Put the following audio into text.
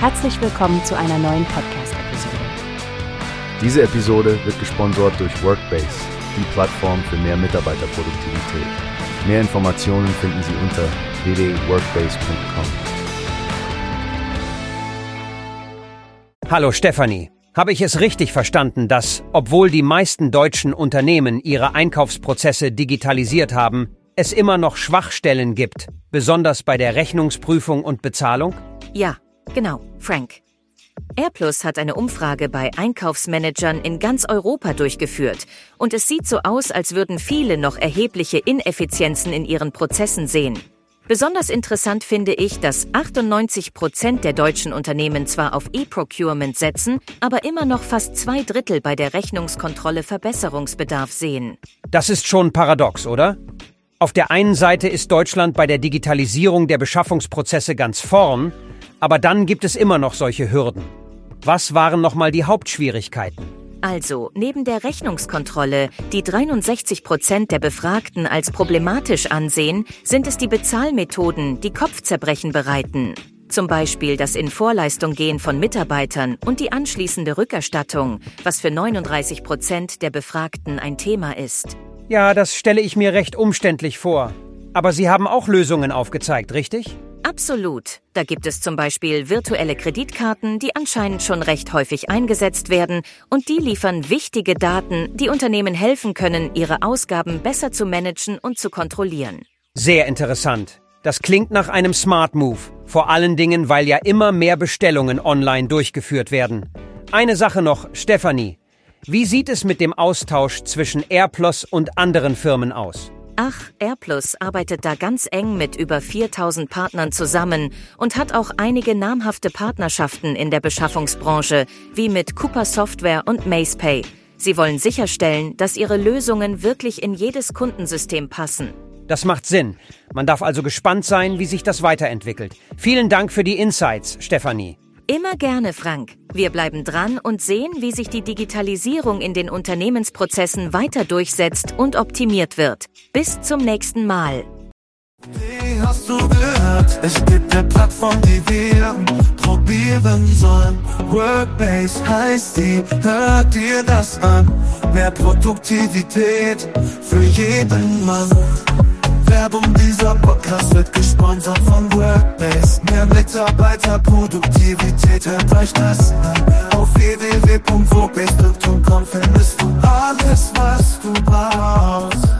Herzlich willkommen zu einer neuen Podcast-Episode. Diese Episode wird gesponsert durch Workbase, die Plattform für mehr Mitarbeiterproduktivität. Mehr Informationen finden Sie unter www.workbase.com. Hallo Stefanie. Habe ich es richtig verstanden, dass, obwohl die meisten deutschen Unternehmen ihre Einkaufsprozesse digitalisiert haben, es immer noch Schwachstellen gibt, besonders bei der Rechnungsprüfung und Bezahlung? Ja, genau, Frank. AirPlus hat eine Umfrage bei Einkaufsmanagern in ganz Europa durchgeführt und es sieht so aus, als würden viele noch erhebliche Ineffizienzen in ihren Prozessen sehen. Besonders interessant finde ich, dass 98 Prozent der deutschen Unternehmen zwar auf E-Procurement setzen, aber immer noch fast zwei Drittel bei der Rechnungskontrolle Verbesserungsbedarf sehen. Das ist schon paradox, oder? Auf der einen Seite ist Deutschland bei der Digitalisierung der Beschaffungsprozesse ganz vorn, aber dann gibt es immer noch solche Hürden. Was waren nochmal die Hauptschwierigkeiten? Also, neben der Rechnungskontrolle, die 63 Prozent der Befragten als problematisch ansehen, sind es die Bezahlmethoden, die Kopfzerbrechen bereiten. Zum Beispiel das in Vorleistung gehen von Mitarbeitern und die anschließende Rückerstattung, was für 39 Prozent der Befragten ein Thema ist. Ja, das stelle ich mir recht umständlich vor. Aber Sie haben auch Lösungen aufgezeigt, richtig? Absolut. Da gibt es zum Beispiel virtuelle Kreditkarten, die anscheinend schon recht häufig eingesetzt werden und die liefern wichtige Daten, die Unternehmen helfen können, ihre Ausgaben besser zu managen und zu kontrollieren. Sehr interessant. Das klingt nach einem Smart Move. Vor allen Dingen, weil ja immer mehr Bestellungen online durchgeführt werden. Eine Sache noch, Stefanie. Wie sieht es mit dem Austausch zwischen AirPlus und anderen Firmen aus? Ach, AirPlus arbeitet da ganz eng mit über 4000 Partnern zusammen und hat auch einige namhafte Partnerschaften in der Beschaffungsbranche, wie mit Cooper Software und MacePay. Sie wollen sicherstellen, dass ihre Lösungen wirklich in jedes Kundensystem passen. Das macht Sinn. Man darf also gespannt sein, wie sich das weiterentwickelt. Vielen Dank für die Insights, Stefanie. Immer gerne, Frank. Wir bleiben dran und sehen, wie sich die Digitalisierung in den Unternehmensprozessen weiter durchsetzt und optimiert wird. Bis zum nächsten Mal. Wie hast du gehört? Es gibt eine Plattform, die wir probieren sollen. Workbase heißt die, hört dir das an. Mehr Produktivität für jeden Mann. Werbung, dieser Podcast wird gesponsert von Workbase. Mehr Mitarbeiterproduktivität, hört euch das an. Auf www.workbase.com findest du alles, was du brauchst.